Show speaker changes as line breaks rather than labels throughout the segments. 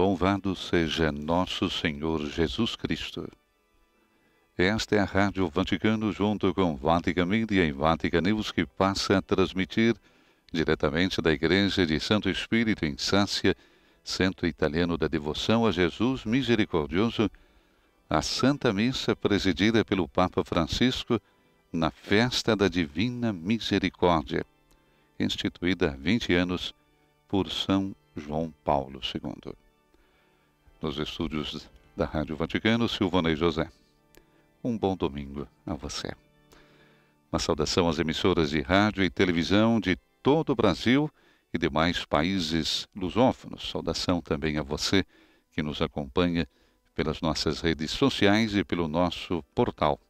Louvado seja nosso Senhor Jesus Cristo. Esta é a Rádio Vaticano, junto com Vatican Media e Vatican News, que passa a transmitir diretamente da Igreja de Santo Espírito em Sácia, Centro Italiano da Devoção a Jesus Misericordioso, a Santa Missa presidida pelo Papa Francisco na Festa da Divina Misericórdia, instituída há 20 anos por São João Paulo II. Nos estúdios da Rádio Vaticano, Silvana e José. Um bom domingo a você. Uma saudação às emissoras de rádio e televisão de todo o Brasil e demais países lusófonos. Saudação também a você que nos acompanha pelas nossas redes sociais e pelo nosso portal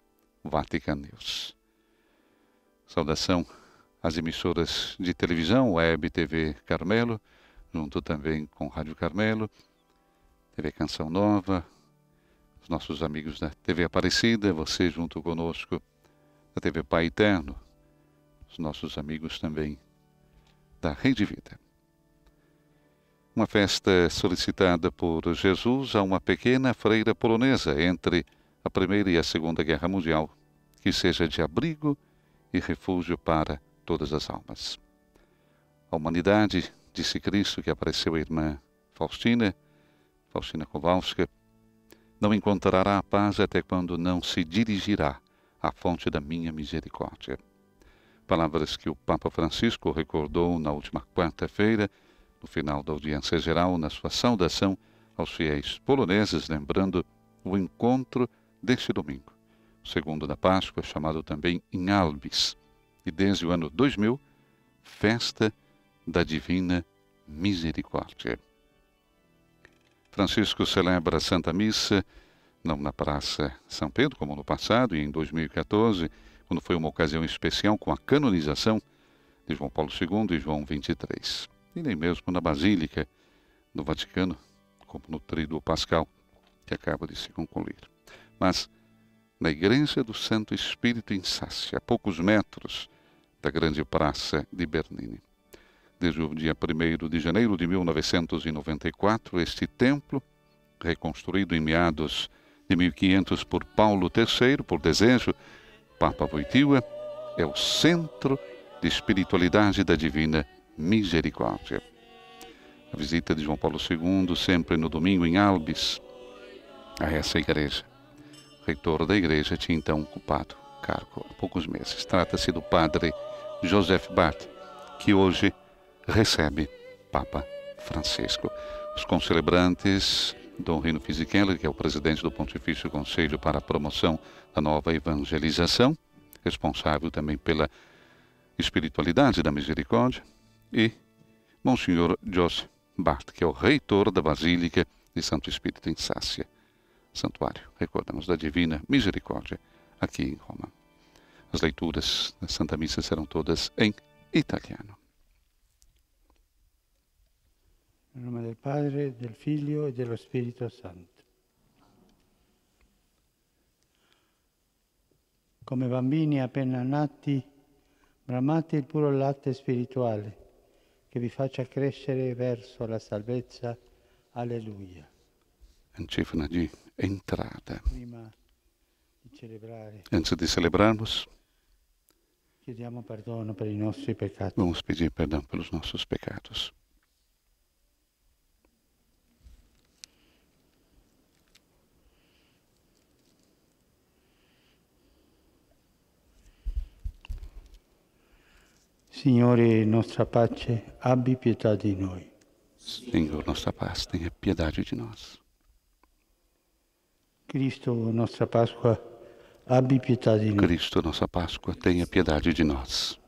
Vatican News. Saudação às emissoras de televisão, Web TV Carmelo, junto também com Rádio Carmelo, TV Canção Nova, os nossos amigos da TV Aparecida, você junto conosco da TV Pai Eterno, os nossos amigos também da Rede Vida. Uma festa solicitada por Jesus a uma pequena freira polonesa entre a Primeira e a Segunda Guerra Mundial, que seja de abrigo e refúgio para todas as almas. A humanidade, disse Cristo que apareceu a irmã Faustina, Faustina Kowalska, não encontrará a paz até quando não se dirigirá à fonte da minha misericórdia. Palavras que o Papa Francisco recordou na última quarta-feira, no final da audiência geral, na sua saudação aos fiéis poloneses, lembrando o encontro deste domingo segundo da Páscoa, chamado também em Albis, e desde o ano 2000, Festa da Divina Misericórdia. Francisco celebra a Santa Missa, não na Praça São Pedro, como no passado, e em 2014, quando foi uma ocasião especial com a canonização de João Paulo II e João XXIII, e nem mesmo na Basílica do Vaticano, como no Tríduo Pascal, que acaba de se concluir. Mas na Igreja do Santo Espírito em Sácia, a poucos metros da grande praça de Bernini. Desde o dia 1 de janeiro de 1994, este templo, reconstruído em meados de 1500 por Paulo III, por desejo, Papa Wojtyła, é o centro de espiritualidade da divina misericórdia. A visita de João Paulo II, sempre no domingo em Albis, a essa igreja reitor da igreja, tinha então ocupado o cargo há poucos meses. Trata-se do padre Joseph Bart, que hoje recebe Papa Francisco. Os concelebrantes Dom Rino Fisichella, que é o presidente do Pontifício Conselho para a Promoção da Nova Evangelização, responsável também pela espiritualidade da misericórdia, e Monsenhor Joseph Bart, que é o reitor da Basílica de Santo Espírito em Sácia santuário. Recordamos da Divina Misericórdia aqui em Roma. As leituras da Santa Missa serão todas em italiano.
Em nome del Padre, del Figlio e dello Spirito Santo. Come bambini appena nati, bramate il puro latte spirituale che vi faccia crescere verso la salvezza. Alleluia.
Antífona di entrada. Antes de celebrarmos, vamos pedir perdão pelos nossos pecados.
Signore, nostra pace, abbi pietà di noi.
Senhor, nossa paz, tenha piedade de nós.
Cristo, nossa Páscoa, abbi pietà di noi.
Cristo, nossa Páscoa, tenha piedade de nós.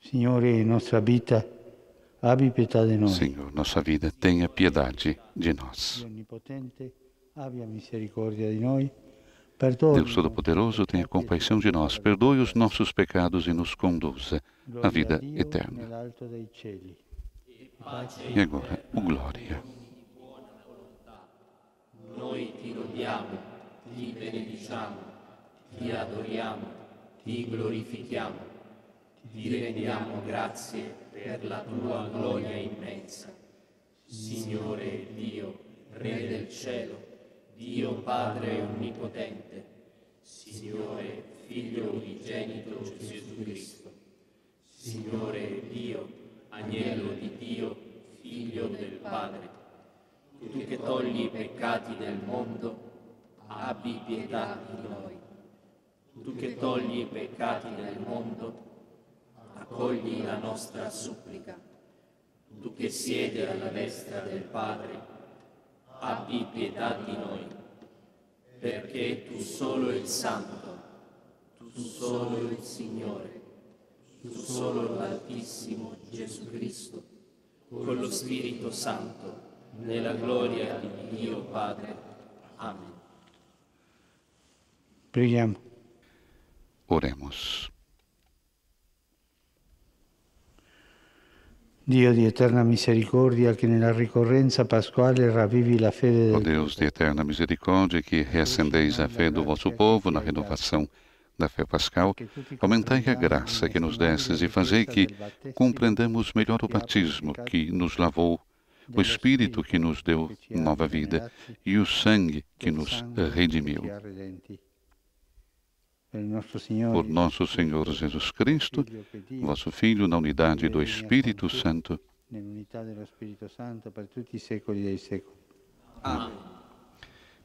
Signore, nostra vita, abbi pietà di noi.
Senhor, nossa vida, tenha piedade de nós.
Onnipotente, abbia misericordia di noi.
Deus Todo-Poderoso, tenha compaixão de nós, perdoe os nossos pecados e nos conduza à vida eterna. E agora, o glória.
Noi ti lodiamo, ti benediciamo, ti adoriamo, ti glorifichiamo, ti rendiamo grazie per la tua gloria immensa. Signore Dio, Re del cielo, Dio Padre Onnipotente, Signore Figlio unigenito Gesù Cristo, Signore Dio, Agnello di Dio, Figlio del Padre, tu che togli i peccati del mondo, abbi pietà di noi. Tu che togli i peccati del mondo, accogli la nostra supplica. Tu che siedi alla destra del Padre, abbi pietà di noi, perché tu solo il Santo, tu solo il Signore, tu solo l'Altissimo Gesù Cristo, con lo Spirito Santo, nella gloria di Dio Padre. Amen.
Preghiamo.
Oremos.
Dio di eterna misericordia, che nella ricorrenza pasquale ravvivi la fede del
Deus de eterna misericórdia, que reacendeis a fé do vosso povo na renovação da fé pascal, aumentai a graça que nos destes e fazei que compreendamos melhor o batismo que nos lavou, o Espírito que nos deu nova vida e o sangue que nos redimiu. Por nosso Senhor Jesus Cristo, vosso Filho, na unidade do Espírito Santo.
Amen.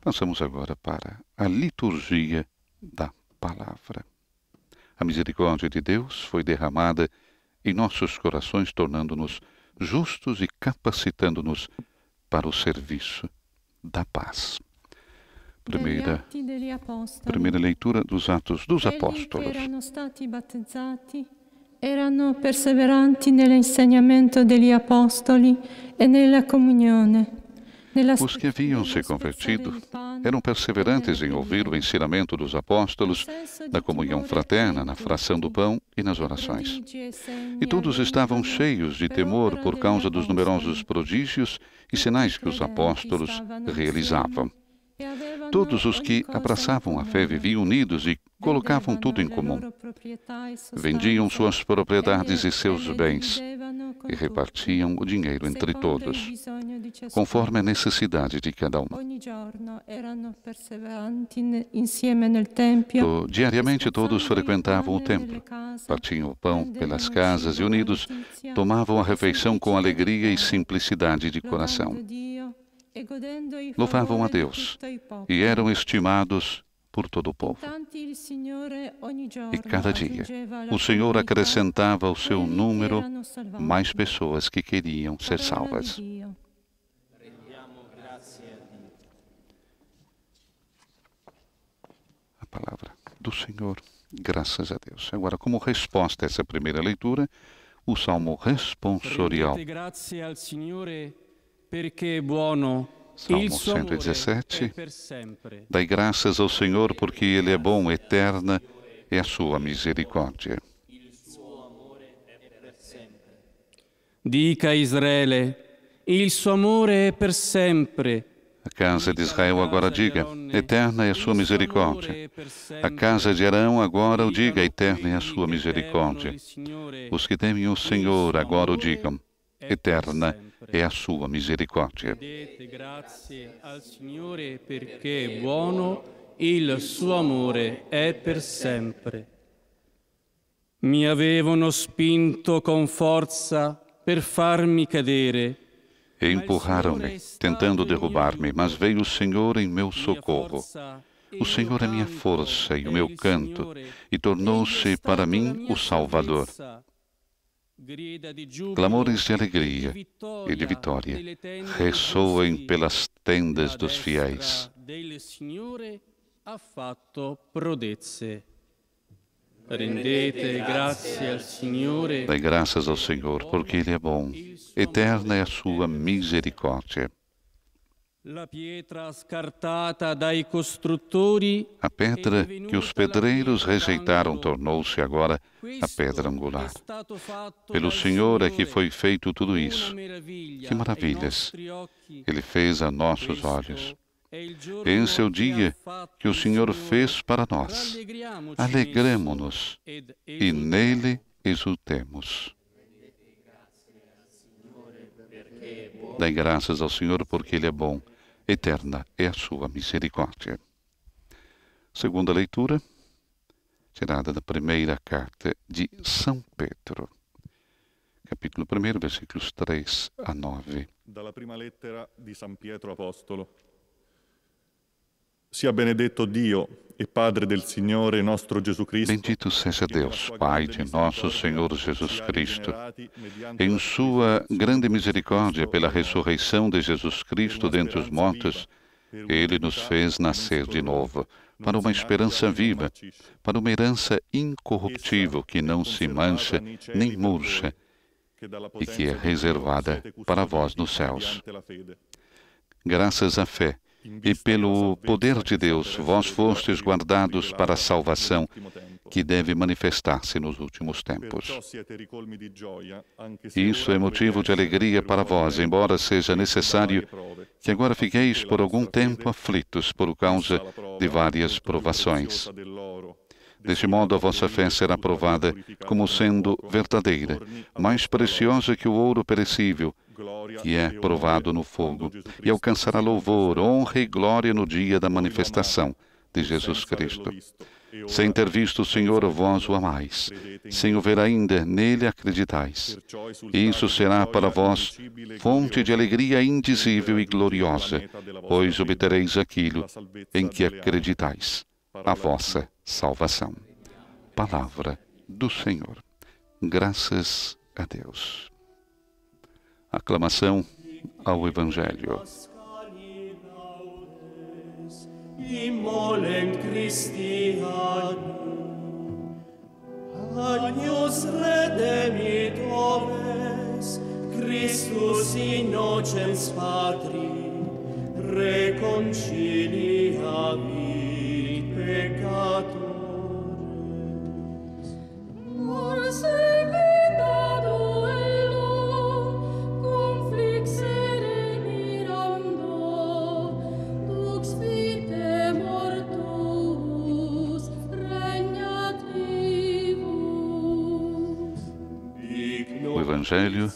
Passamos agora para a liturgia da palavra. A misericórdia de Deus foi derramada em nossos corações, tornando-nos justos e capacitando-nos para o serviço da paz. Primeira, primeira leitura dos Atos dos Apóstolos.
erano perseveranti nell'insegnamento degli apostoli e nella comunione.
Os que haviam se convertido eram perseverantes em ouvir o ensinamento dos apóstolos, na comunhão fraterna, na fração do pão e nas orações. E todos estavam cheios de temor por causa dos numerosos prodígios e sinais que os apóstolos realizavam. Todos os que abraçavam a fé viviam unidos e colocavam tudo em comum. Vendiam suas propriedades e seus bens e repartiam o dinheiro entre todos, conforme a necessidade de cada um. Diariamente todos frequentavam o templo, partiam o pão pelas casas e unidos tomavam a refeição com alegria e simplicidade de coração. Louvavam a Deus e eram estimados por todo o povo. E cada dia o Senhor acrescentava ao seu número mais pessoas que queriam ser salvas.
A
palavra do Senhor, graças a Deus. Agora, como resposta a essa primeira leitura, o salmo responsorial,
grazie al Signore.
Salmo
Il suo amore
117.
è per sempre.
Dai graças ao Senhor, porque Ele é bom, eterna é a sua misericórdia.
Dica a Israele, il suo amore è per sempre.
A casa de Israel agora diga, eterna é a sua misericórdia. A casa de Arão agora o diga, eterna é a sua misericórdia. Os que temem o Senhor agora o digam, eterna é a sua misericórdia.
Rendete grazie al Signore perché è buono, il suo amore è per sempre. Mi avevano spinto con forza per farmi cadere.
E empurraram-me, tentando derrubar-me, mas veio o Senhor em meu socorro. O Senhor é minha força e o meu canto, e tornou-se para mim o Salvador. Clamores de alegria e de vitória ressoem pelas tendas dos fiéis.
Rendete grazie al Signore
Dai graças ao Senhor, porque Ele é bom. Eterna é a sua misericórdia.
La pietra scartata dai costruttori
A pedra que os pedreiros rejeitaram tornou-se agora a pedra angular. Pelo Senhor é que foi feito tudo isso. Que maravilhas Ele fez a nossos olhos. Esse é o dia que o Senhor fez para nós. Alegremo-nos e nele exultemos.
perché è buono,
Dai graças ao Senhor porque Ele é bom, eterna é a sua misericórdia. Segunda leitura, tirada da primeira carta de São Pedro, capítulo 1, versículos 3 a 9.
Dalla prima lettera di San Pietro Apostolo. Sia benedetto Dio e.
Bendito seja Deus, Pai de nosso Senhor Jesus Cristo. Em Sua grande misericórdia, pela ressurreição de Jesus Cristo dentre os mortos, Ele nos fez nascer de novo, para uma esperança viva, para uma herança incorruptível que não se mancha nem murcha e que é reservada para vós nos céus. Graças à fé e pelo poder de Deus, vós fostes guardados para a salvação que deve manifestar-se nos últimos tempos. Isso é motivo de alegria para vós, embora seja necessário que agora fiqueis por algum tempo aflitos por causa de várias provações. Deste modo, a vossa fé será provada como sendo verdadeira, mais preciosa que o ouro perecível, que é provado no fogo, e alcançará louvor, honra e glória no dia da manifestação de Jesus Cristo. Sem ter visto o Senhor, vós o amais. Sem o ver ainda, nele acreditais. Isso será para vós fonte de alegria indizível e gloriosa, pois obtereis aquilo em que acreditais, a vossa salvação. Palavra do Senhor. Graças a Deus. Aclamação ao Evangelho.
Immolent Christi agnum, agnus redemit oves, Christus innocens Patri, reconciliavit
Evangelho,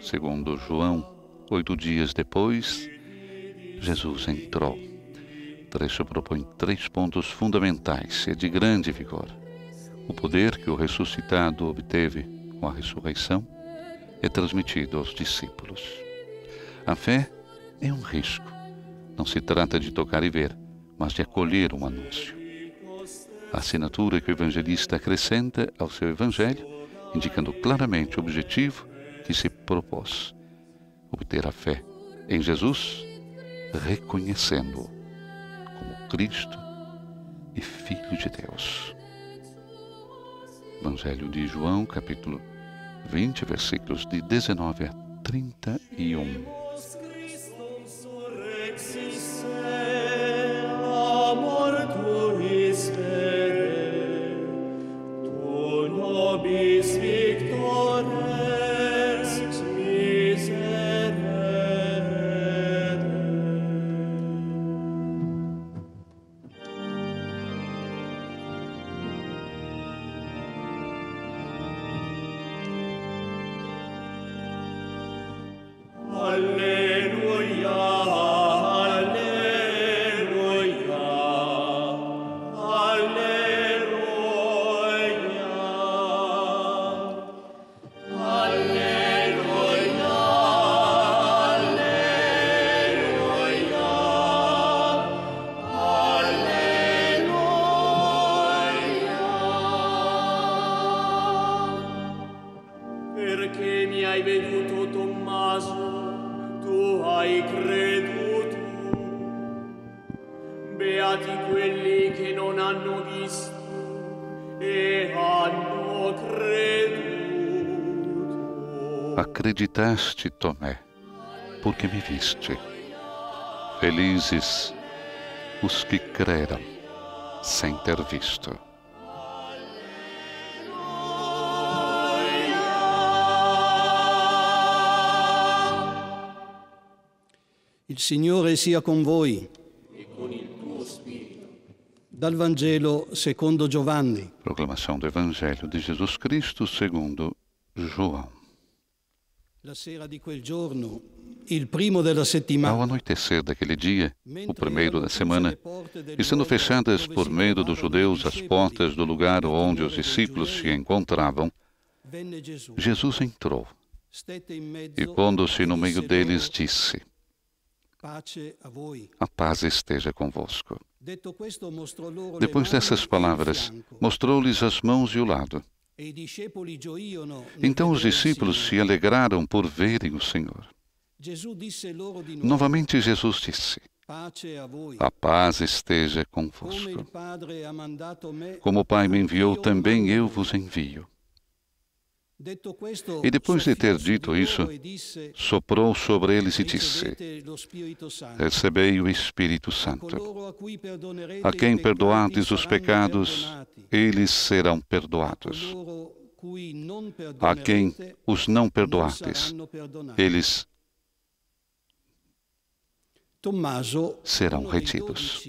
segundo João, oito dias depois, Jesus entrou. Trecho propõe três pontos fundamentais e de grande vigor. O poder que o ressuscitado obteve com a ressurreição é transmitido aos discípulos. A fé é um risco. Não se trata de tocar e ver, mas de acolher um anúncio. A assinatura que o evangelista acrescenta ao seu evangelho, indicando claramente o objetivo que se propôs: obter a fé em Jesus, reconhecendo-o Cristo e Filho de Deus. Evangelho de João, capítulo 20, versículos de 19 a 31. Acreditaste, Tomé, porque me viste. Felizes os que creram sem ter visto.
Il Signore sia con voi. Dal Vangelo secondo Giovanni.
Proclamação do Evangelho de Jesus Cristo segundo João. Ao anoitecer daquele dia, o primeiro da semana, e sendo fechadas por medo dos judeus as portas do lugar onde os discípulos se encontravam, Jesus entrou. E, pondo-se no meio deles, disse:
a
paz esteja convosco. Depois dessas palavras, mostrou-lhes as mãos e o lado. Então os discípulos se alegraram por verem o Senhor. Novamente Jesus disse:
a
paz esteja convosco. Como o Pai me enviou,
io
também eu vos envio. E depois de ter dito
di
isso, Soprou sobre eles e disse. Recebei o Espírito Santo.
A
quem perdoardes os pecados, eles serão perdoados. A quem os não perdoardes, eles serão retidos.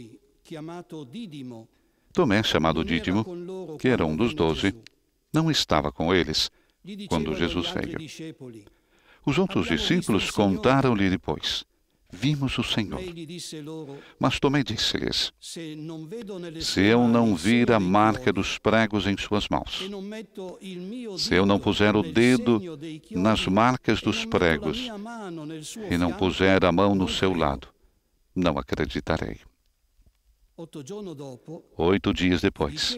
Tomé, chamado Dídimo, que era um dos doze, não estava com eles quando Jesus veio. Os outros discípulos contaram-lhe depois: Vimos o Senhor. Mas Tomé disse-lhes:
se
eu não vir a marca dos pregos em suas mãos, se eu não puser o dedo nas marcas dos pregos e não puser a mão no seu lado, não acreditarei. Oito dias depois,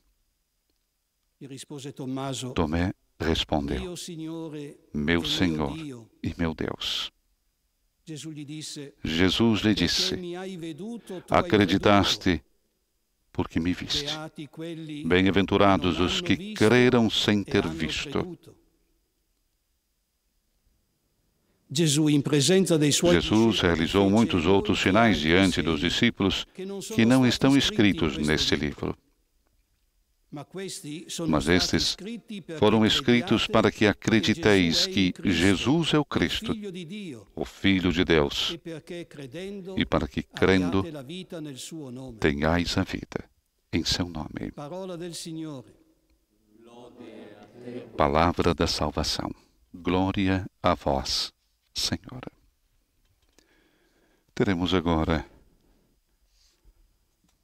Tomé respondeu: Meu Senhor e meu Deus. Jesus lhe disse: Acreditaste porque me viste. Bem-aventurados os que creram sem ter visto. Jesus realizou muitos outros sinais diante dos discípulos que não estão escritos neste livro. Mas estes Foram escritos para que acrediteis
che
que Jesus é o Cristo, o Filho de Deus,
e
para que, crendo, tenhais a vida em seu nome. Palavra da salvação. Glória a vós, Senhor. Teremos agora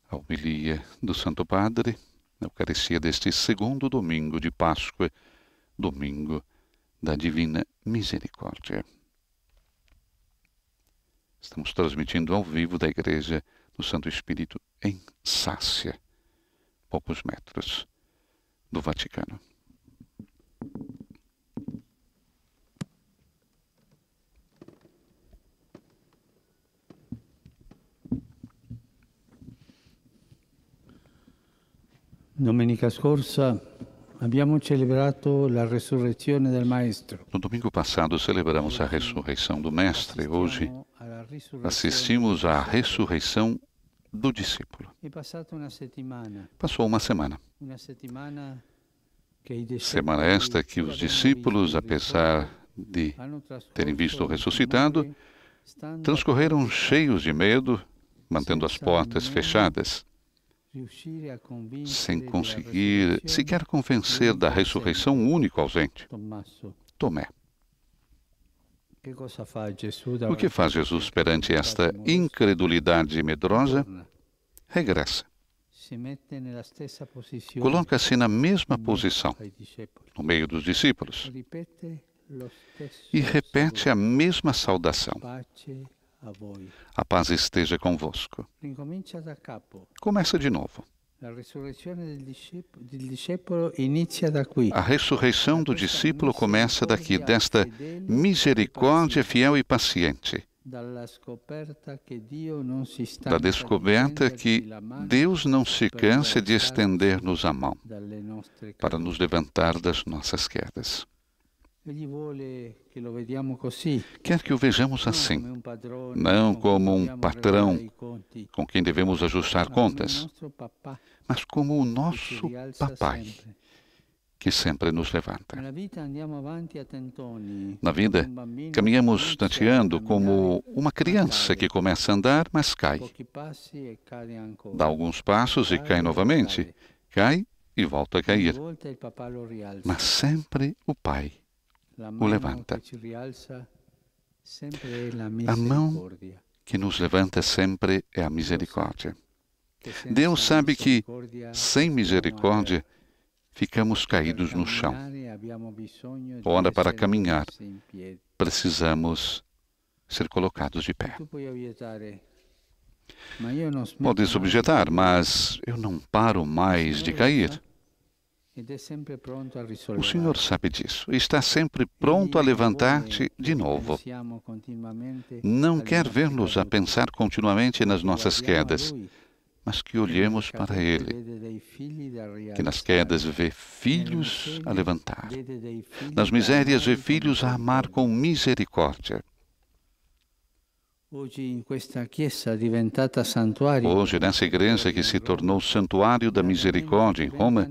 a homilia do Santo Padre, na Eucaristia deste segundo domingo de Páscoa, domingo da Divina Misericórdia. Estamos transmitindo ao vivo da Igreja do Santo Espírito em Sácia, poucos metros do Vaticano. No domingo passado celebramos a ressurreição do Mestre. Hoje assistimos à ressurreição do discípulo. Passou uma semana. Semana esta que os discípulos, apesar de terem visto o ressuscitado, transcorreram cheios de medo, mantendo as portas fechadas, sem conseguir sequer convencer da ressurreição único ausente. Tomé. O que faz Jesus perante esta incredulidade medrosa? Regressa. Coloca-se na mesma posição, no meio dos discípulos, e repete a mesma saudação:
a
paz esteja convosco. Começa de novo. A ressurreição do discípulo começa daqui, desta misericórdia fiel e paciente, da descoberta que Deus não se cansa de estender-nos a mão para nos levantar das nossas quedas. Quer que o vejamos assim, não como um patrão com quem devemos ajustar contas, mas como o nosso papai, que sempre nos levanta. Na vida, caminhamos tateando como uma criança que começa a andar, mas cai. Dá alguns passos e cai novamente. Cai e volta a cair. Mas sempre o Pai. O levanta. A mão que nos levanta sempre é a misericórdia. Deus sabe que, sem misericórdia, ficamos caídos no chão.
camminare abbiamo bisogno di
Ora, para caminhar. Precisamos ser colocados de pé.
Smetto
Podes objetar, mas eu não paro mais de cair.
Ed è sempre pronto a
O. Senhor sabe disso. e Está sempre pronto a levantar-te de novo. Não quer ver-nos a pensar continuamente nas nossas quedas, mas que olhemos para Ele, que nas quedas vê filhos a levantar, nas misérias vê filhos a amar com misericórdia. Hoje, nessa igreja que se tornou Santuário da Misericórdia em Roma,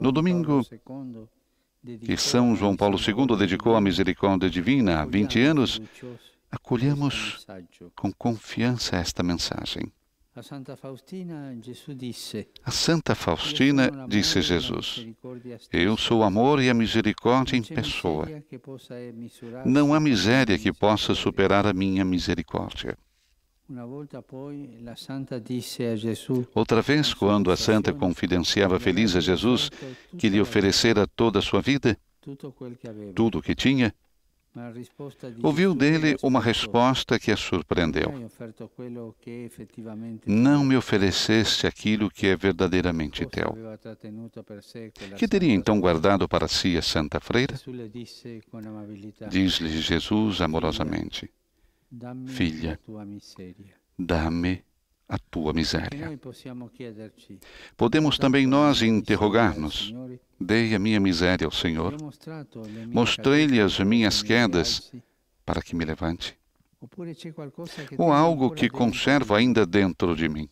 no domingo que São João Paulo II dedicou à misericórdia divina. Há 20 anos, acolhemos com confiança esta mensagem.
A Santa Faustina disse:
A Santa Faustina disse Jesus: Eu sou o amor e a misericórdia em pessoa. Não há miséria que possa superar a minha misericórdia. Outra vez, quando a Santa confidenciava feliz a Jesus que lhe oferecera toda a sua vida, tudo o que tinha, Ouviu dele uma resposta que a
"Non mi
surpreendeu. Não me ofereceste aquilo que é verdadeiramente teu. Que teria então guardado para si a Santa Freira? Diz-lhe Jesus amorosamente:
miseria.
Dá-me a tua miséria. Podemos também nós
"Dai la
interrogar-nos:
miseria al Signore?"
Dei a minha miséria ao Senhor Mostrei-lhe as minhas
mi
quedas para que me levante? Ou algo que conservo ainda dentro de mim?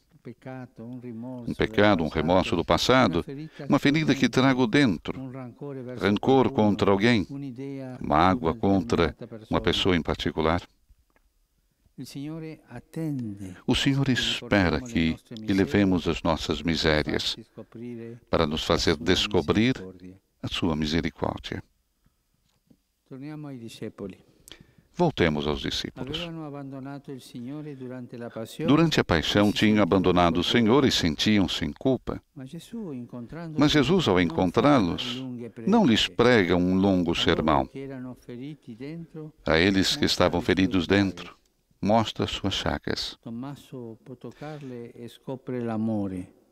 Um pecado, um remorso do passado, uma ferida que trago dentro, rancor contra alguém, mágoa contra uma pessoa em particular. O Senhor espera que lhe levemos as nossas misérias para nos fazer descobrir a sua misericórdia. Voltemos aos discípulos.
Durante
a paixão, tinham abandonado o Senhor e sentiam-se em culpa. Mas Jesus, ao encontrá-los,
lunghe
não lhes prega um longo sermão. A eles que estavam feridos dentro, mostra suas chagas.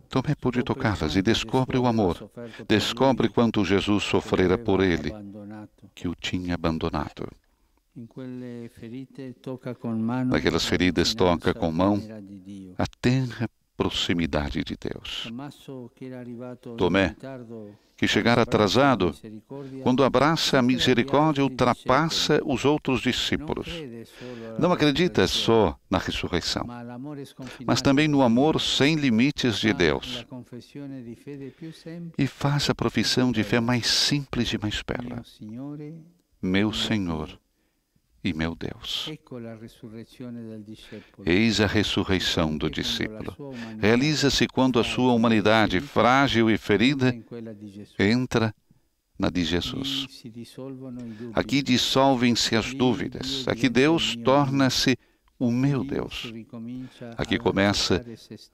Tomé pôde tocá-las e descobre o amor. Descobre quanto Jesus sofrera por ele, que o tinha abandonado. Naquelas
la
feridas toca com mão a tenra proximidade de Deus. Tomé, Que chegar atrasado, quando abraça a misericórdia, ultrapassa os outros discípulos. Não acredita só na ressurreição, mas também no amor sem limites de Deus. E faz a profissão de fé mais simples e mais bela. Meu Senhor e meu Deus. Eis a ressurreição do discípulo. Realiza-se quando a sua humanidade, frágil e ferida, entra na de Jesus. Aqui dissolvem-se as dúvidas. Aqui Deus torna-se o meu Deus. Aqui começa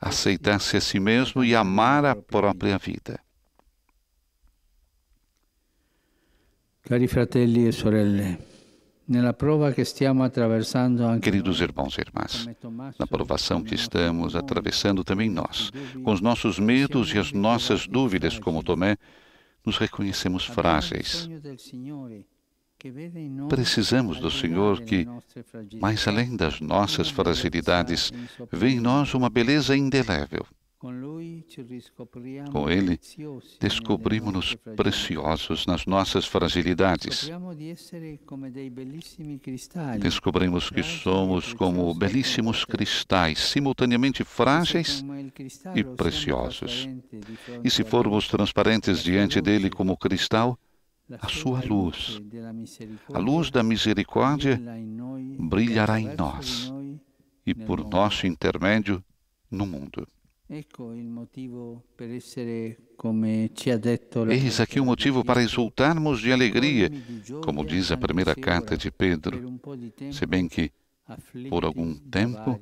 a aceitar-se a si mesmo e amar a própria vida.
Cari fratelli e sorelle,
Queridos irmãos e irmãs, na provação que estamos atravessando também nós, com os nossos medos e as nossas dúvidas, como Tomé, nos reconhecemos frágeis. Precisamos do Senhor que, mais além das nossas fragilidades, vê em nós uma beleza indelével, Com Ele, descobrimos-nos preciosos nas nossas fragilidades. Descobrimos que somos como belíssimos cristais, simultaneamente frágeis e preciosos. E se formos transparentes diante dele como cristal, a sua luz, a luz da misericórdia, brilhará em nós e por nosso intermédio no mundo. Eis aqui o motivo para exultarmos de alegria, como diz a primeira carta de Pedro, se bem que, por algum tempo,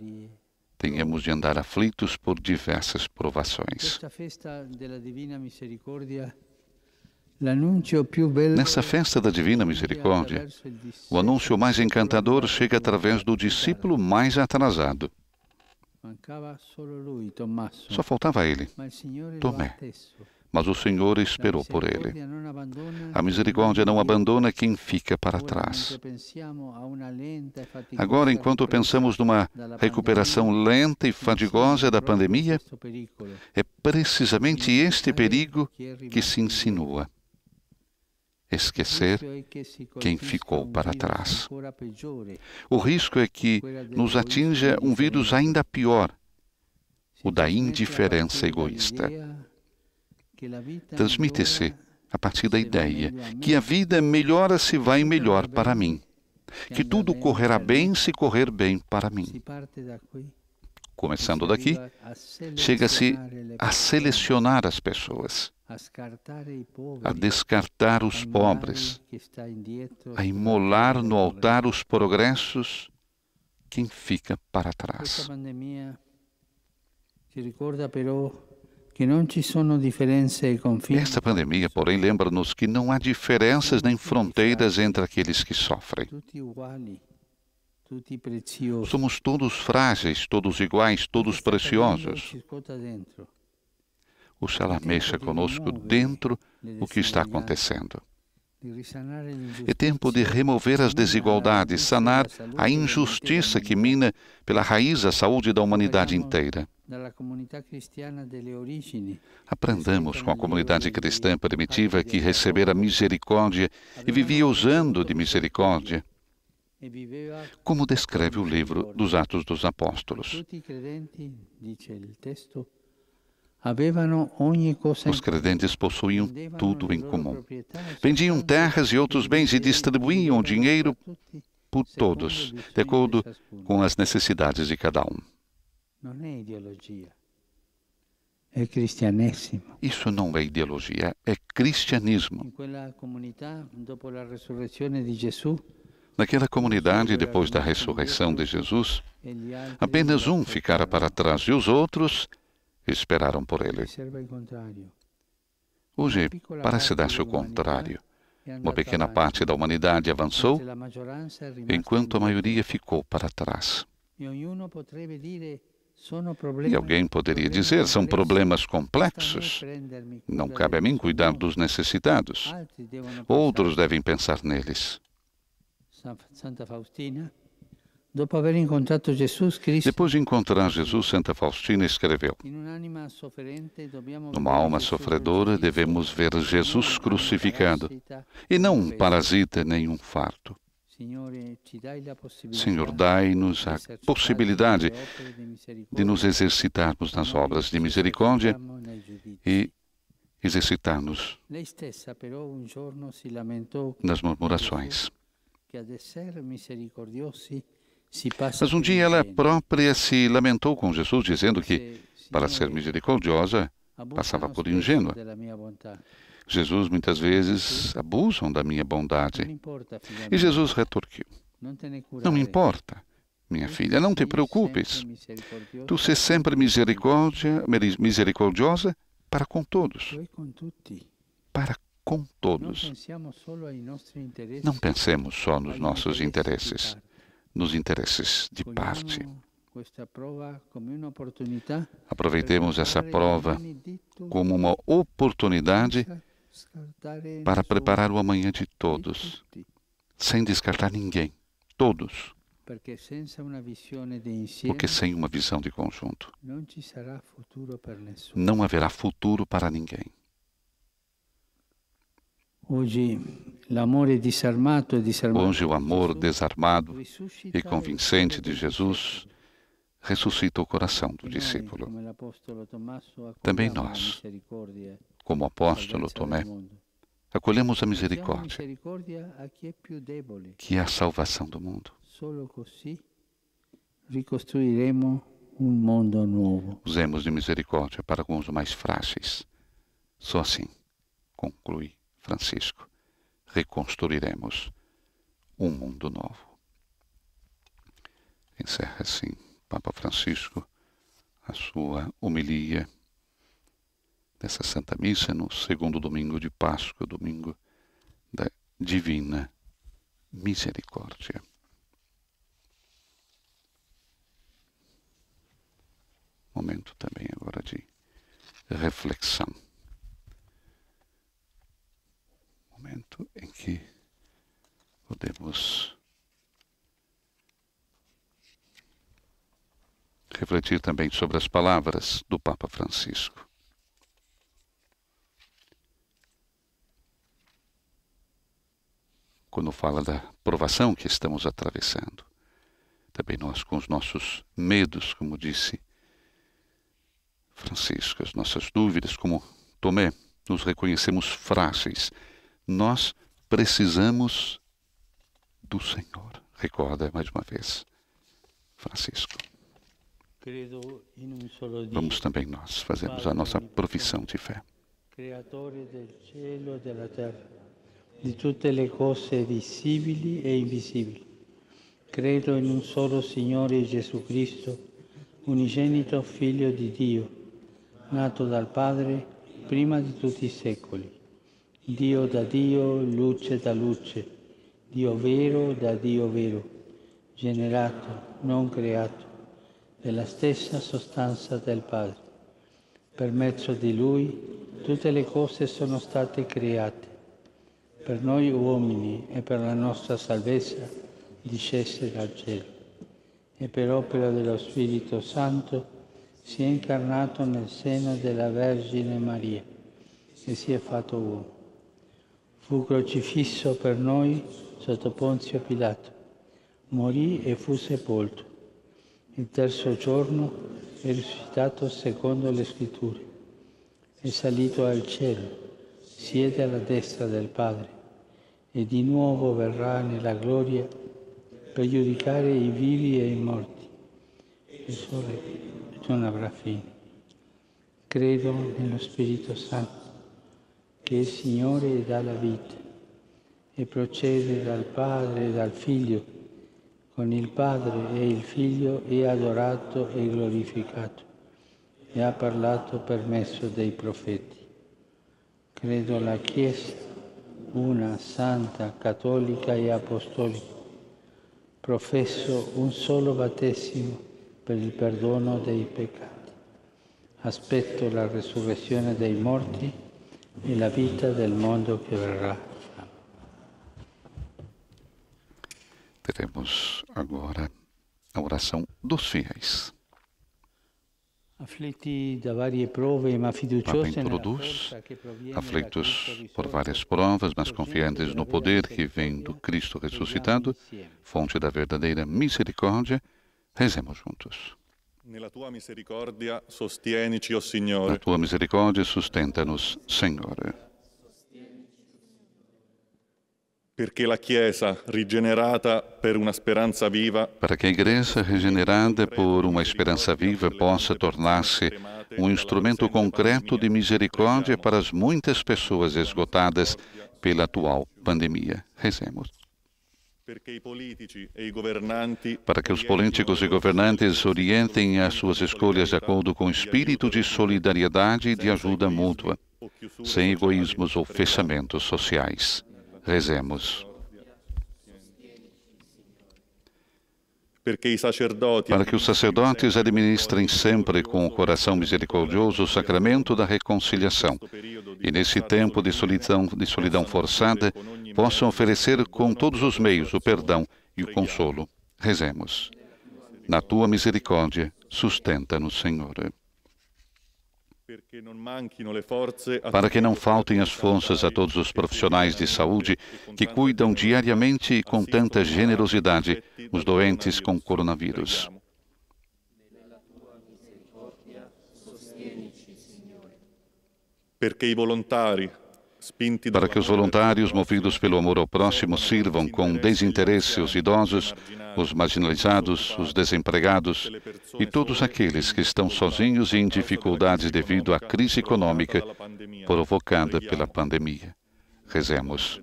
tenhamos de andar aflitos por diversas provações. Nessa festa da Divina Misericórdia, o anúncio mais encantador chega através do discípulo mais atrasado. Só faltava ele, Tomé. Mas o Senhor esperou por ele. A misericórdia não abandona quem fica para trás. Agora, enquanto pensamos numa recuperação lenta e fadigosa da pandemia, é precisamente este perigo que se insinua esquecer quem ficou para trás. O risco é que nos atinja um vírus ainda pior, o da indiferença egoísta. Transmite-se a partir da ideia que a vida melhora se vai melhor para mim, que tudo correrá bem se correr bem para mim. Começando daqui, chega-se a selecionar as pessoas a descartar os pobres, a imolar no altar os progressos, quem fica para trás. Esta pandemia, porém, lembra-nos que não há diferenças nem fronteiras entre aqueles que sofrem. Somos todos frágeis, todos iguais, todos preciosos. Oxalá mexa conosco dentro o que está acontecendo. É tempo de remover as desigualdades, sanar a injustiça que mina pela raiz a saúde da humanidade inteira. Aprendamos com a comunidade cristã primitiva que recebera misericórdia e vivia usando de misericórdia, como descreve o livro dos Atos dos Apóstolos. Os credentes possuíam tudo em comum. Vendiam terras e outros bens e distribuíam dinheiro por todos, de acordo com as necessidades de cada um. Isso não é ideologia, é cristianismo. Naquela comunidade, depois da ressurreição de Jesus, apenas um ficara para trás e os outros esperaram por ele. Hoje parece dar-se o contrário. Uma pequena parte da humanidade avançou, enquanto a maioria ficou para trás. E alguém poderia dizer: são problemas complexos. Não cabe a mim cuidar dos necessitados. Outros devem pensar neles.
Santa Faustina
depois de encontrar Jesus, Santa Faustina escreveu: Numa alma sofredora devemos ver Jesus crucificado e não um parasita nem um farto. Senhor, dai-nos a possibilidade de nos exercitarmos nas obras de misericórdia e exercitar-nos nas murmurações. Mas um dia ela própria se lamentou com Jesus, dizendo que, para ser misericordiosa, passava por ingênua. Jesus muitas vezes abusam da minha bondade. E Jesus retorquiu: Não me importa, minha filha, não te preocupes. Tu sês sempre misericórdia, misericordiosa para com todos. Para com todos. Não pensemos só nos nossos interesses nos interesses de parte. Aproveitemos essa prova como uma oportunidade para preparar o amanhã de todos, sem descartar ninguém, todos, Porque sem uma visão de conjunto, não haverá futuro para ninguém. Hoje, o amor desarmado e convincente de Jesus ressuscita o coração do discípulo. Também nós, Como o apóstolo Tomé, acolhemos a misericórdia, que é a salvação do mundo. Usemos de misericórdia para com os mais frágeis. Só assim, conclui Francisco, reconstruiremos um mundo novo. Encerra assim Papa Francisco a sua homilia dessa Santa Missa no segundo domingo de Páscoa, domingo da Divina Misericórdia. Momento também agora de reflexão. Momento em que podemos refletir também sobre as palavras do Papa Francisco. Quando fala da provação que estamos atravessando, também nós com os nossos medos, como disse Francisco, as nossas dúvidas, como Tomé, nos reconhecemos frágeis. Nós precisamos do Senhor. Recorda mais uma vez, Francisco. Vamos também nós fazermos a nossa profissão de fé.
creatore del cielo e della terra, di tutte le cose visibili e invisibili. Credo in un solo Signore Gesù Cristo, unigenito Figlio di Dio, nato dal Padre prima di tutti i secoli. Dio da Dio, luce da luce, Dio vero da Dio vero, generato, non creato, della stessa sostanza del Padre. Per mezzo di Lui tutte le cose sono state create. Per noi uomini e per la nostra salvezza discese dal cielo. E per opera dello Spirito Santo si è incarnato nel seno della Vergine Maria e si è fatto uomo. Fu crocifisso per noi sotto Ponzio Pilato. Morì e fu sepolto. Il terzo giorno è risuscitato secondo le scritture. È salito al cielo, siede alla destra del Padre e di nuovo verrà nella gloria per giudicare i vivi e i morti. Il sole non avrà fine. Credo nello Spirito Santo, che il Signore dà la vita, e procede dal Padre e dal Figlio, con il Padre e il Figlio è adorato e glorificato, e ha parlato per mezzo dei profeti. Credo alla Chiesa, una santa, cattolica e apostolica. Professo un solo battesimo per il perdono dei peccati. Aspetto la resurrezione dei morti e la vita del mondo che verrà.
Teremos agora a oração dos fiéis. Papa introduz, aflitos por várias provas, mas confiantes no poder que vem do Cristo ressuscitado, fonte da verdadeira misericórdia, rezemos juntos.
Nella tua misericordia sostienici, o
Na
Signore,
tua misericórdia, sustenta-nos, Senhor,
perché la Chiesa, rigenerata per una speranza viva,
para que a Igreja, regenerada por uma esperança viva, possa tornar-se um instrumento concreto de misericórdia para as muitas pessoas esgotadas pela atual pandemia. Rezemos.
perché i politici e i governanti
Para que os políticos e governantes orientem as suas escolhas de acordo com o espírito de solidariedade e de ajuda mútua, sem egoísmos ou fechamentos sociais. Rezemos. Para que os sacerdotes administrem sempre com o coração misericordioso o sacramento da reconciliação e, nesse tempo de solidão, de solidão forçada, possam oferecer com todos os meios o perdão e o consolo. Rezemos. Na tua misericórdia, sustenta-nos, Senhor. Para que não faltem as forças a todos os profissionais de saúde que cuidam diariamente e com tanta generosidade os doentes com coronavírus.
perché i volontari spinti
Para que os voluntários, movidos pelo amor ao próximo, sirvam com desinteresse os idosos, os marginalizados, os desempregados e todos aqueles que estão sozinhos e em dificuldades devido à crise econômica provocada pela pandemia. Rezemos.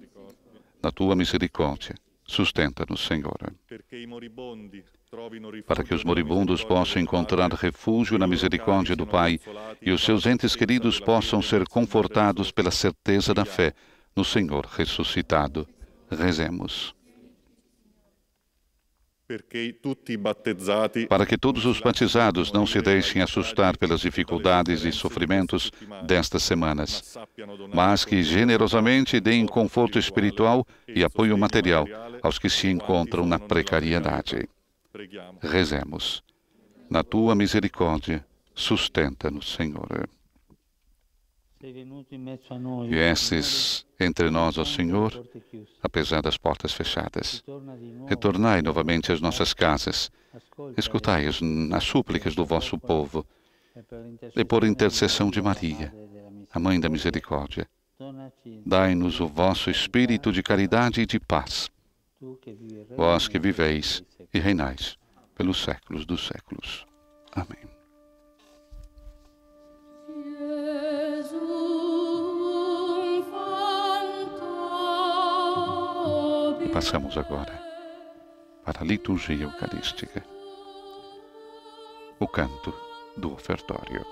Na tua misericórdia, sustenta-nos, Senhor. Para que os moribundos possam encontrar refúgio na misericórdia do Pai e os seus entes queridos possam ser confortados pela certeza da fé no Senhor ressuscitado. Rezemos.
perché tutti i battezzati
Para que todos os batizados não se deixem assustar pelas dificuldades e sofrimentos destas semanas, mas que generosamente deem conforto espiritual e apoio material aos que se encontram na precariedade. Rezemos. Na tua misericórdia, sustenta-nos, Senhor. Viestes entre nós, ó Senhor, apesar das portas fechadas. Retornai novamente às nossas casas. Escutai as, as súplicas do vosso povo
e
por intercessão de Maria, a Mãe da Misericórdia. Dai-nos o vosso espírito de caridade e de paz, vós que viveis e reinais pelos séculos dos séculos. Amém. Passamos agora para a liturgia eucarística, o canto do ofertório.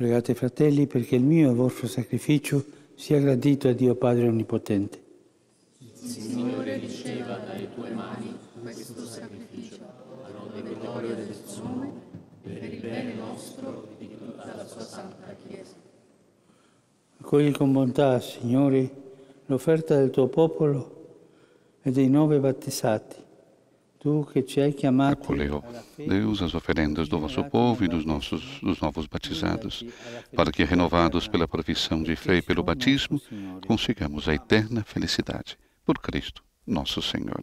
Pregate fratelli perché il mio e il vostro sacrificio sia gradito a Dio Padre Onnipotente.
Signore riceva dalle tue mani questo sacrificio, a lode e gloria del suo nome, per il bene nostro e di tutta la sua santa Chiesa.
Accogli con bontà, Signore, l'offerta del tuo popolo e dei nove battezzati,
Acolheu,
alla fede
Deus, as oferendas do vosso povo e dos nossos dos novos batizados, para que, renovados pela profissão de fé e pelo batismo, consigamos a eterna felicidade. Por Cristo, nosso Senhor.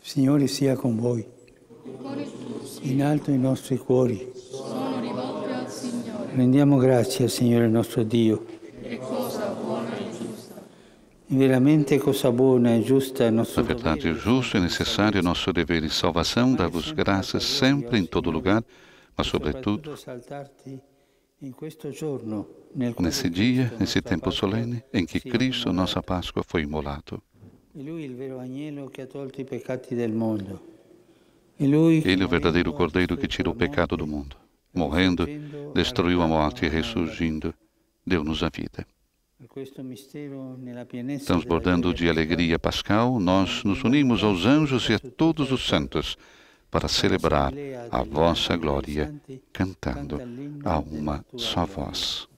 Signore sia con voi. In alto i nostri cuori. Rendiamo grazie al Signore nostro Dio. Veramente cosa buona e giusta è il nostro
Na verdade, justo e necessário é nosso dever de salvação, dar-vos graças sempre, em todo lugar, mas, sobretudo, nesse dia, nesse tempo solene em que Cristo, nossa Páscoa, foi imolado. Ele é o verdadeiro Cordeiro que tira o pecado do mundo. Morrendo, destruiu a morte e ressurgindo, deu-nos a vida. Transbordando de alegria pascal, nós nos unimos aos anjos e a todos os santos para celebrar a vossa glória, cantando a uma só voz.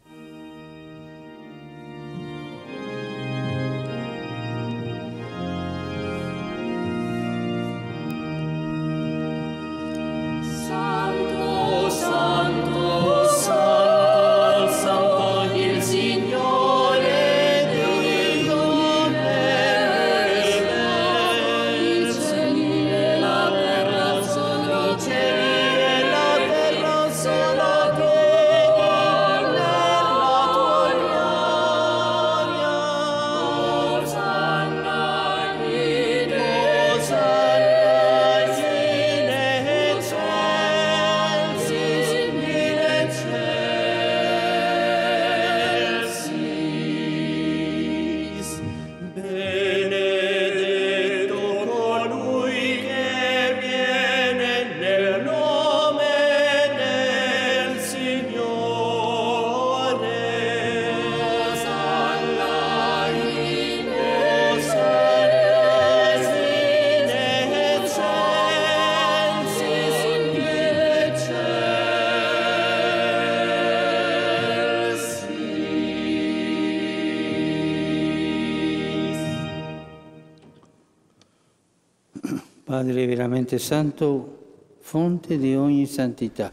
Padre veramente santo, fonte di ogni santità.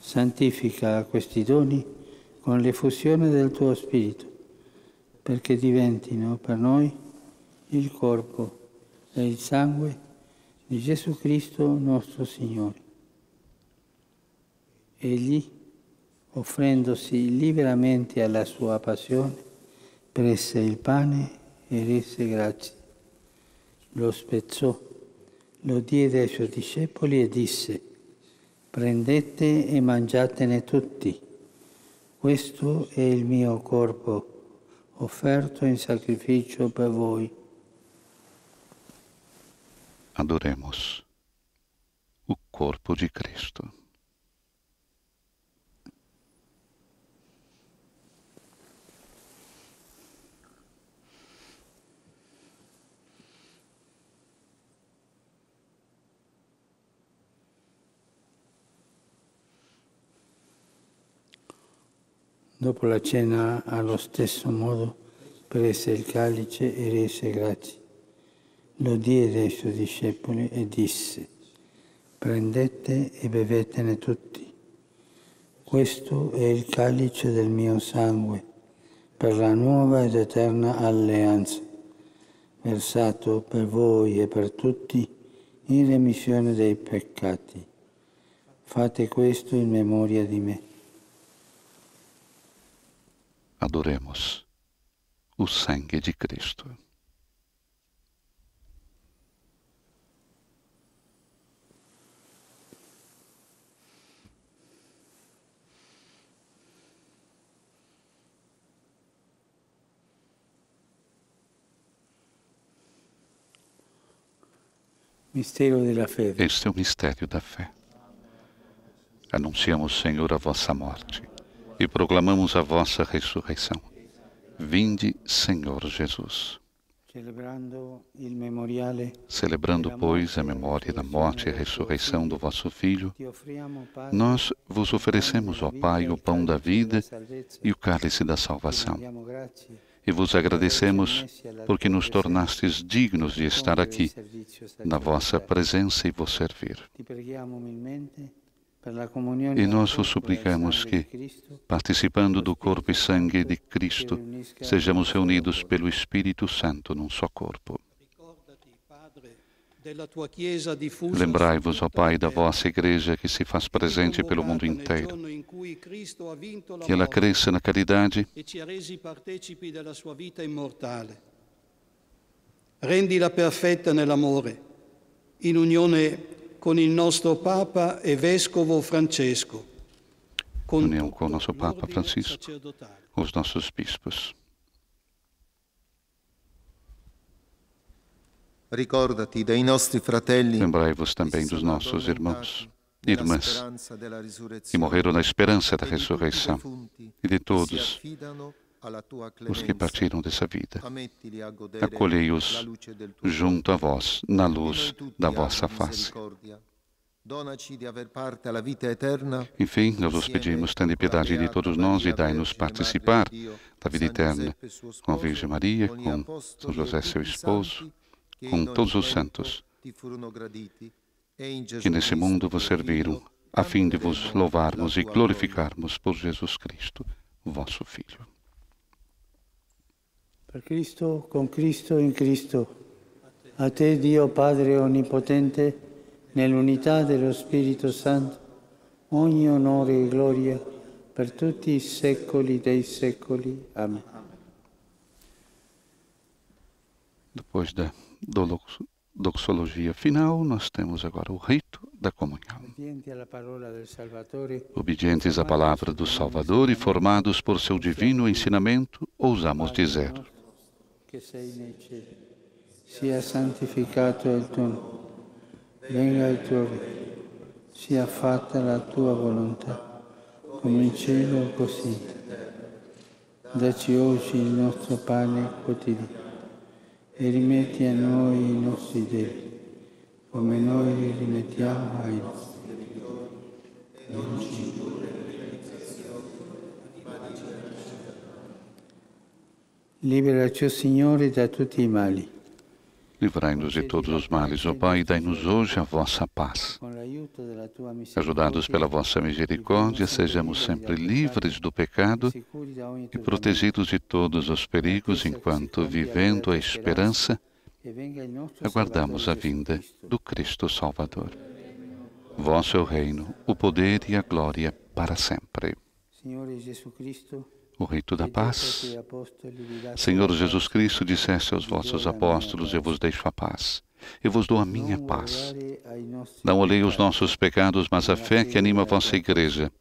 Santifica questi doni con l'effusione del tuo Spirito, perché diventino per noi il corpo e il sangue di Gesù Cristo nostro Signore. Egli, offrendosi liberamente alla sua passione, prese il pane e rese grazie lo spezzò, lo diede ai suoi discepoli e disse, prendete e mangiatene tutti, questo è il mio corpo offerto in sacrificio per voi.
Adoremos o corpo de Cristo.
Dopo la cena, allo stesso modo, prese il calice e rese grazie. Lo diede ai suoi discepoli e disse, prendete e bevetene tutti. Questo è il calice del mio sangue per la nuova ed eterna alleanza, versato per voi e per tutti in remissione dei peccati. Fate questo in memoria di me.
Adoremos o sangue de Cristo. Este é o mistério da fé. Anunciamos, Senhor, a vossa morte e proclamamos a vossa ressurreição. Vinde, Senhor Jesus.
Celebrando
pois, a memória da morte e ressurreição do vosso Filho, nós vos oferecemos, ó Pai, o pão da vida e o cálice da salvação. E vos agradecemos porque nos tornastes dignos de estar aqui, na vossa presença e vos servir. E nós vos suplicamos que, participando do corpo e sangue de Cristo, sejamos reunidos pelo Espírito Santo num só corpo. Lembrai-vos, ó Pai, da vossa Igreja que se faz presente pelo mundo inteiro, que ela cresça na caridade
e ci ha resi partecipi della sua vita immortale. Rendila perfetta nell'amore, in unione con il nostro Papa e Vescovo Francesco,
União com o nosso Papa Francisco. os nossos bispos.
Ricordati dei nostri fratelli
Lembrai-vos também dos nossos irmãos
addormentati
irmãs que morreram na esperança da ressurreição e de todos os que partiram dessa vida. Acolhei-os junto a vós, na luz da vossa face. Enfim, nós vos pedimos, tende piedade de todos nós e dai-nos participar da vida eterna com a Virgem Maria, com São José, seu esposo, com todos os santos. que nesse mundo vos serviram, a fim de vos louvarmos e glorificarmos por Jesus Cristo, vosso Filho.
Per Cristo, con Cristo, in Cristo, a te Dio Padre Onnipotente, nell'unità dello Spirito Santo, ogni onore e gloria per tutti i secoli dei secoli. Amen.
Depois da doxologia final, nós temos agora o rito da comunhão. Obedientes à palavra do Salvador e formados por seu divino ensinamento, ousamos dizer:
Che sei nei cieli, sia santificato il tuo nome, venga il tuo regno, sia fatta la tua volontà, come in cielo così in terra. Dacci oggi il nostro pane quotidiano e rimetti a noi i nostri debiti, come noi li rimettiamo ai nostri Liberaci, Signore, da tutti i mali.
Livrai-nos de todos os males, ó Pai, e dai-nos hoje a vossa paz. Ajudados pela vossa misericórdia, sejamos sempre livres do pecado e protegidos de todos os perigos, enquanto, vivendo a esperança, aguardamos a vinda do Cristo Salvador. Vosso é o reino, o poder e a glória para sempre.
Signore Gesù Cristo,
o rito da paz. Senhor Jesus Cristo, disseste aos vossos apóstolos: Eu vos deixo a paz. Eu vos dou a minha paz. Não olhei os nossos pecados, mas a fé que anima a vossa igreja.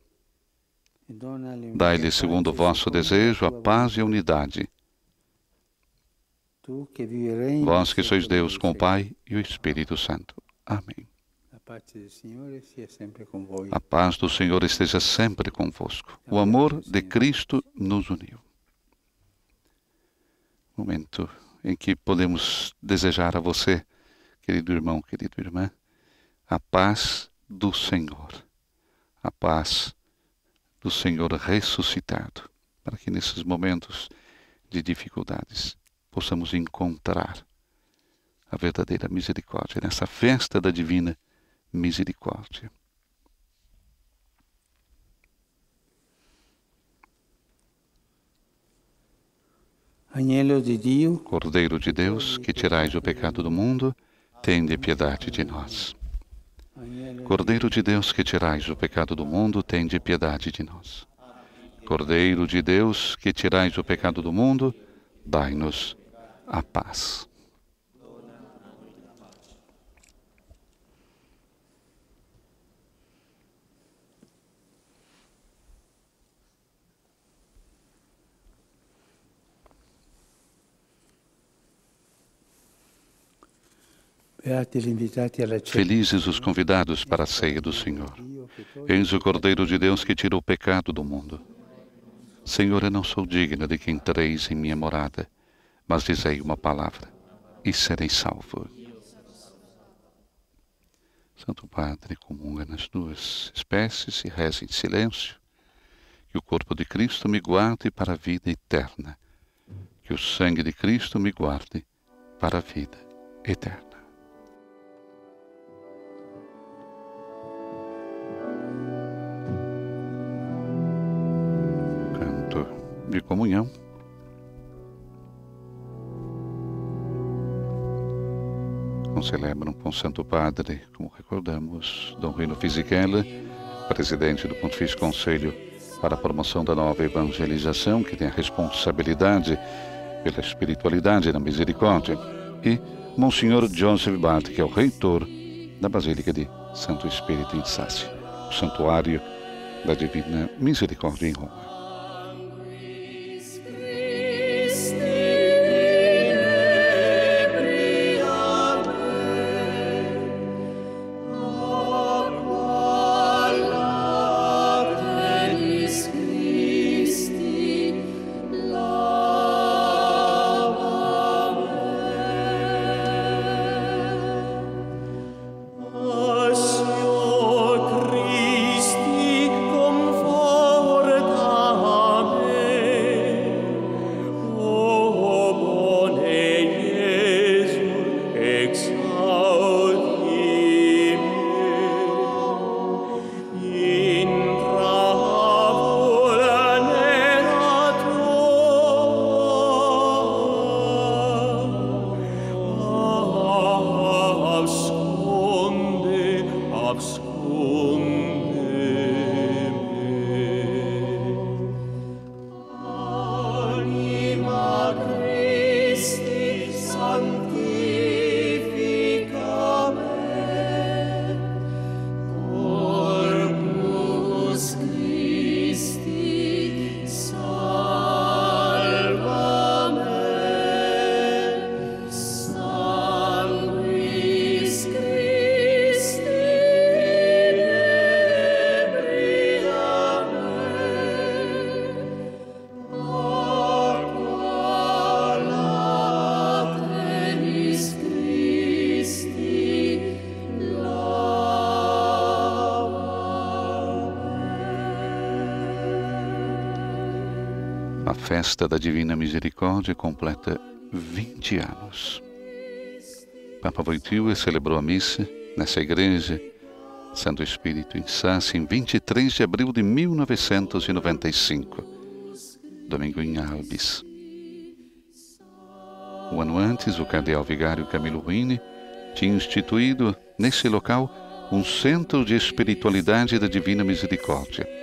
Dai-lhe, segundo o vosso desejo, a paz e a unidade. Vós que sois Deus com o Pai e o Espírito Santo. Amém. A paz do Senhor esteja sempre convosco. O amor de Cristo nos uniu. Momento em que podemos desejar a você, querido irmão, querida irmã, a paz do Senhor. A paz do Senhor ressuscitado, para que nesses momentos de dificuldades possamos encontrar a verdadeira misericórdia nessa festa da divina misericórdia.
Agnello di Dio,
Cordeiro de Deus, que tirais o pecado do mundo, tende piedade de nós. Cordeiro de Deus, que tirais o pecado do mundo, tende piedade de nós. Cordeiro de Deus, que tirais o pecado do mundo, dai-nos a paz. Felizes os convidados para a ceia do Senhor. Eis o Cordeiro de Deus que tira o pecado do mundo. Senhor, eu não sou digna de que entreis em minha morada, mas dizei uma palavra e serei salvo. Santo Padre, comunga nas duas espécies e reza em silêncio. Que o corpo de Cristo me guarde para a vida eterna. Que o sangue de Cristo me guarde para a vida eterna. De comunhão. Concelebram com Santo Padre, como recordamos, Dom Rino Fisichella, presidente do Pontifício Conselho para a Promoção da Nova Evangelização, que tem a responsabilidade pela espiritualidade da misericórdia, e Monsenhor Joseph Bart, que é o reitor da Basílica de Santo Espírito em Sassi, o Santuário da Divina Misericórdia em Roma. Festa da Divina Misericórdia completa 20 anos. Papa Wojtyła celebrou a missa nessa igreja Santo Espírito em Sassi em 23 de abril de 1995, domingo em Albis. Um ano antes, o cardeal vigário Camilo Ruini tinha instituído nesse local um centro de espiritualidade da Divina Misericórdia.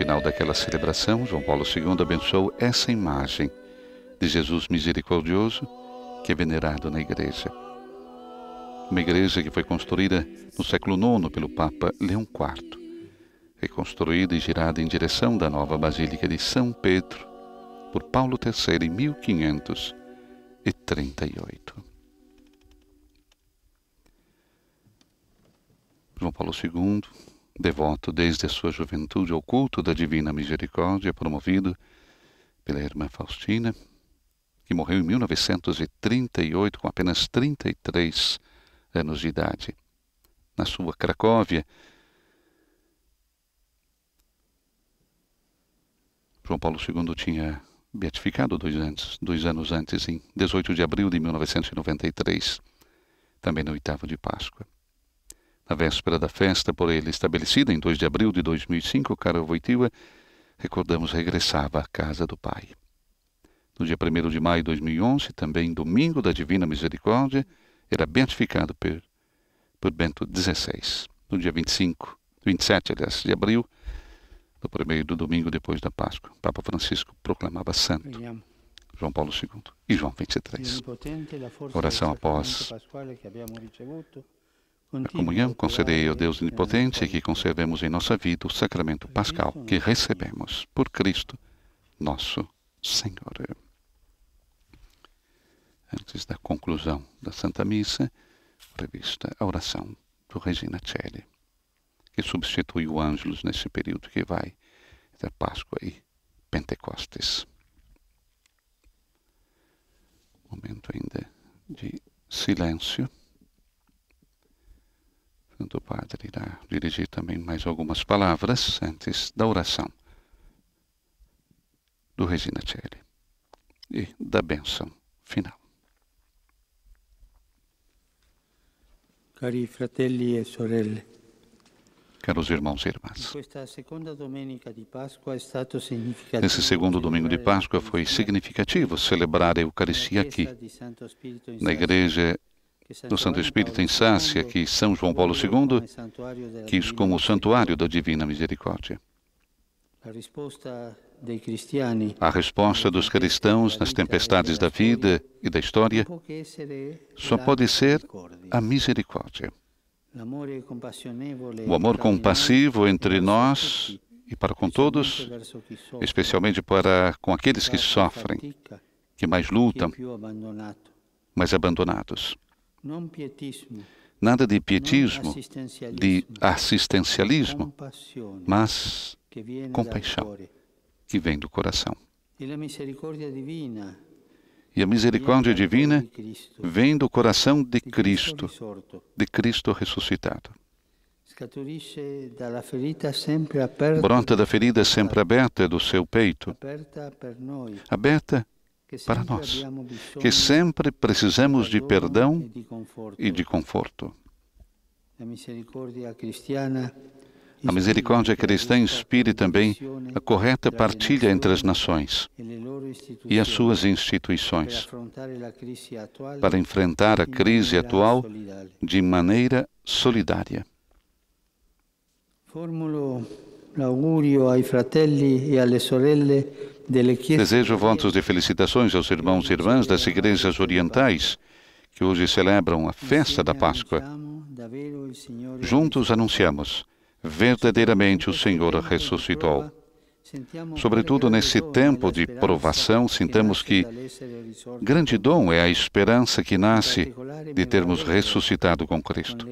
Final daquela celebração, João Paulo II abençoou essa imagem de Jesus misericordioso que é venerado na igreja. Uma igreja que foi construída no século IX pelo Papa Leão IV, reconstruída e girada em direção da nova Basílica de São Pedro por Paulo III em 1538. João Paulo II devoto desde a sua juventude ao culto da Divina Misericórdia, promovido pela irmã Faustina, que morreu em 1938 com apenas 33 anos de idade. Na sua Cracóvia, João Paulo II tinha beatificado dois, antes, dois anos antes, em 18 de abril de 1993, também no oitavo de Páscoa. Na véspera da festa por ele estabelecida em 2 de abril de 2005, Karol Wojtyła, recordamos, regressava à casa do Pai. No dia 1 de maio de 2011, também domingo da Divina Misericórdia, era beatificado por, por Bento XVI. No dia 25, 27 aliás, de abril, no primeiro domingo depois da Páscoa, Papa Francisco proclamava santo. João Paulo II e João 23.
Onnipotente, la forza
Oração após A comunhão concedei ao Deus Onipotente que conservemos em nossa vida o sacramento pascal que recebemos por Cristo, nosso Senhor. Antes da conclusão da Santa Missa, prevista a oração do Regina Celli, que substitui o Ângelus nesse período que vai entre Páscoa e Pentecostes. Momento ainda de silêncio. Santo Padre irá dirigir também mais algumas palavras antes da oração do Regina Celli e da bênção final.
Cari fratelli e sorelle,
Caros irmãos e irmãs, nesse segundo domingo de Páscoa foi significativo celebrar a Eucaristia aqui, na igreja do Santo Espírito em Sácia, que São João Paulo II quis como santuário da. Divina Misericórdia. A resposta dos cristãos nas tempestades da vida e da história só pode ser a misericórdia. O amor compassivo entre nós e para com todos, especialmente para com aqueles que sofrem, que mais lutam, mais abandonados. Nada de pietismo, de assistencialismo, mas compaixão. que vem do coração.
E
a misericórdia divina vem do coração de Cristo, de Cristo ressuscitado. Brota da ferida sempre aberta do seu peito, aberta para nós, que sempre precisamos de perdão
e
de conforto. A misericórdia cristã inspire também a correta partilha entre as nações e as suas instituições para enfrentar a crise atual de maneira solidária.
Formulo l'augurio ai fratelli e alle sorelle.
Desejo votos de felicitações aos irmãos e irmãs das igrejas orientais que hoje celebram a festa da Páscoa. Juntos anunciamos: verdadeiramente o Senhor ressuscitou. Sobretudo nesse tempo de provação, sintamos que grande dom é a esperança que nasce de termos ressuscitado com Cristo.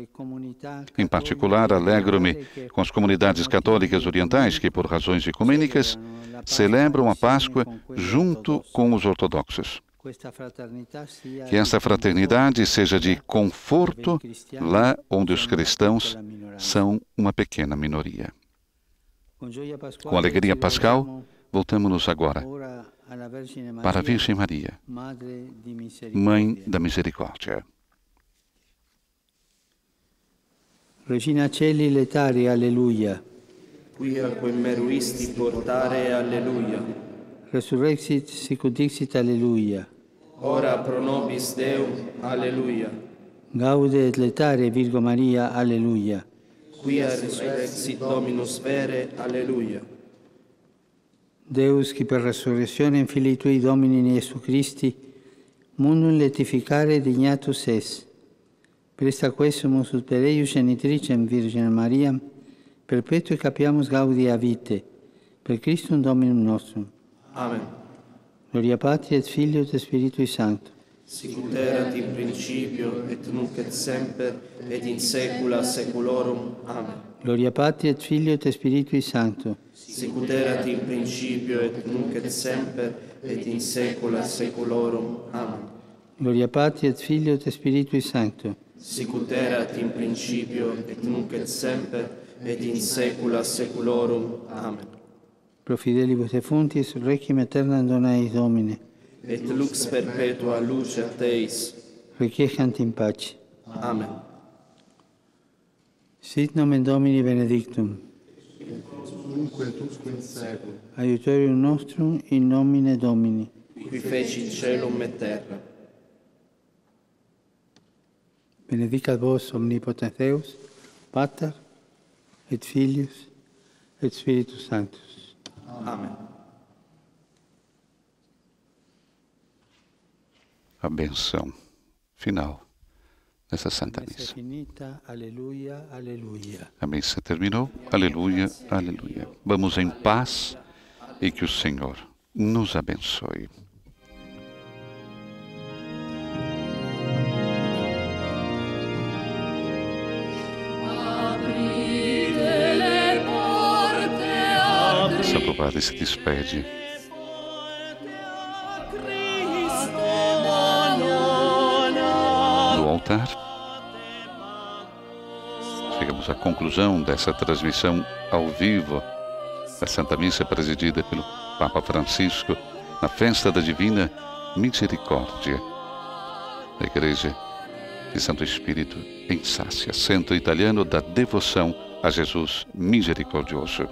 Em particular, alegro-me com as comunidades católicas orientais que, por razões ecumênicas, celebram a Páscoa junto com os ortodoxos. Que esta fraternidade seja de conforto lá onde os cristãos são uma pequena minoria. Com alegria pascal, voltamos-nos agora para a Virgem Maria, Mãe da Misericórdia.
Regina Celi letare, alleluia.
Quia quem meruisti portare, alleluia.
Resurrexit sicut dixit, alleluia.
Ora pro nobis Deum, alleluia.
Gaude et letare, Virgo Maria, alleluia.
Quia resurrexit Dominus vere, alleluia.
Deus, qui per resurrezione Filii Tui Domini Iesu Christi, mundum letificare dignatus es. Presta quesumus ut per eius genitricem Virginem Mariam, perpetui capiamus gaudia vite, per Christum Dominum nostrum.
Amen.
Gloria Patri et Filio et Spiritui Sancto.
Sicut erat in principio, et nunc et semper, et in saecula saeculorum. Amen.
Gloria Patri et Filio et Spiritui Sancto.
Sicut erat in principio, et nunc et semper, et in saecula saeculorum. Amen.
Gloria Patri et Filio et Spiritui Sancto.
Sicut erat in principio, et nunc et semper, et in saecula saeculorum. Amen.
Pro fidelibus defuntis, requiem aeternam dona eis Domine.
et lux perpetua luce Teis.
Requiescant in pace.
Amen.
Sit nomen Domini benedictum. Aiutorium nostrum in nomine Domini.
Qui feci celum et terra.
Benedicat vos omnipotens Deus, Pater, et Filius, et Spiritus Sanctus.
Amen. Amen.
A benção final dessa Santa Missa.
finita, alleluia, alleluia.
A missa terminou. Aleluia, aleluia. Vamos em paz e que o Senhor nos abençoe. Santo Padre se despede. Altar. Chegamos à conclusão dessa transmissão ao vivo da Santa Missa presidida pelo Papa Francisco na festa da Divina Misericórdia da Igreja de Santo Espírito em Sácia, centro italiano da devoção a Jesus misericordioso.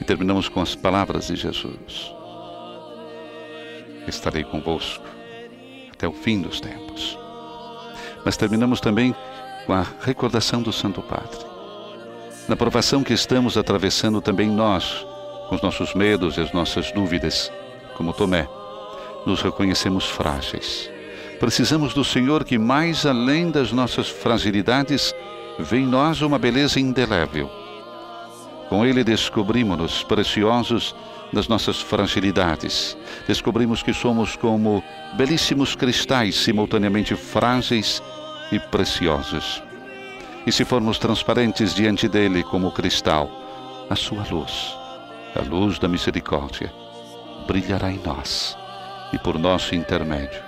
E terminamos com as palavras de Jesus: Estarei convosco até o fim dos tempos. Mas terminamos também com a recordação do Santo Padre. Na provação que estamos atravessando também nós, com os nossos medos e as nossas dúvidas, como Tomé, nos reconhecemos frágeis. Precisamos do Senhor que, mais além das nossas fragilidades, vê em nós uma beleza indelével. Com Ele descobrimos-nos preciosos das nossas fragilidades. Descobrimos que somos como belíssimos cristais, simultaneamente frágeis e preciosos. E se formos transparentes diante dele como cristal, a sua luz, a luz da misericórdia, brilhará em nós e por nosso intermédio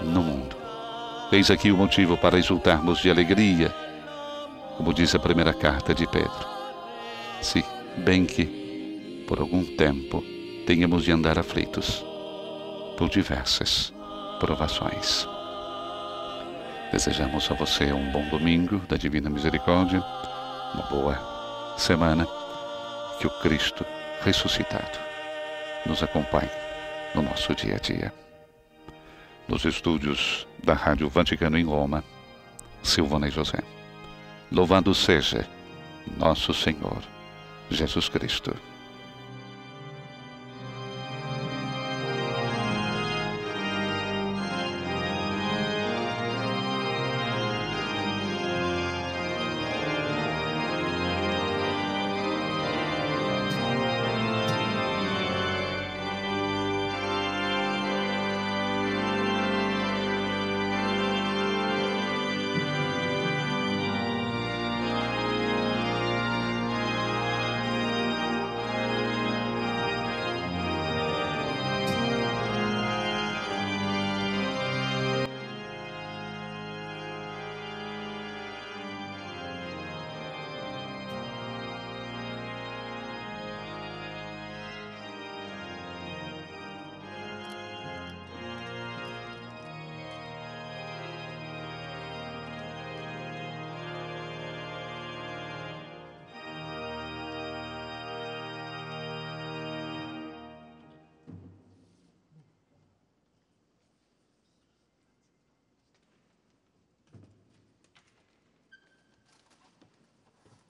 no mundo. Eis aqui o motivo para exultarmos de alegria, como diz a primeira carta de Pedro. Se, bem que, por algum tempo, tenhamos de andar aflitos por diversas provações. Desejamos a você um bom domingo da Divina Misericórdia, uma boa semana, que o Cristo ressuscitado nos acompanhe no nosso dia a dia. Nos estúdios da Rádio Vaticano em Roma, Silvana e José. Louvado seja nosso Senhor Jesus Cristo.